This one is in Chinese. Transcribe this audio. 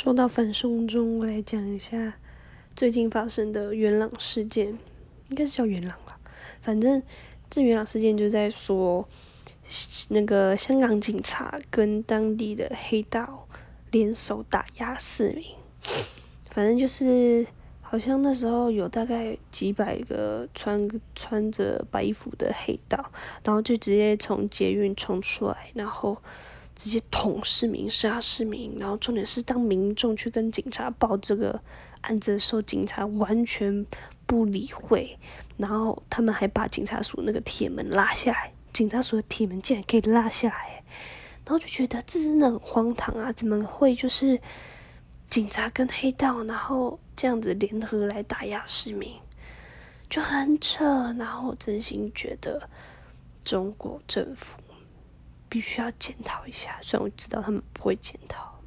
说到反送中，我来讲一下最近发生的元朗事件，应该是叫元朗吧。反正这元朗事件就在说，那个香港警察跟当地的黑道联手打压市民。反正就是好像那时候有大概几百个穿穿着白衣服的黑道，然后就直接从捷运冲出来，然后。直接捅市民、杀市民，然后重点是当民众去跟警察报这个案子的时候，警察完全不理会，然后他们还把警察署那个铁门拉下来，警察署的铁门竟然可以拉下来，然后就觉得这真的很荒唐啊！怎么会就是警察跟黑道，然后这样子联合来打压市民，就很扯。然后真心觉得中国政府。必须要检讨一下，虽然我知道他们不会检讨。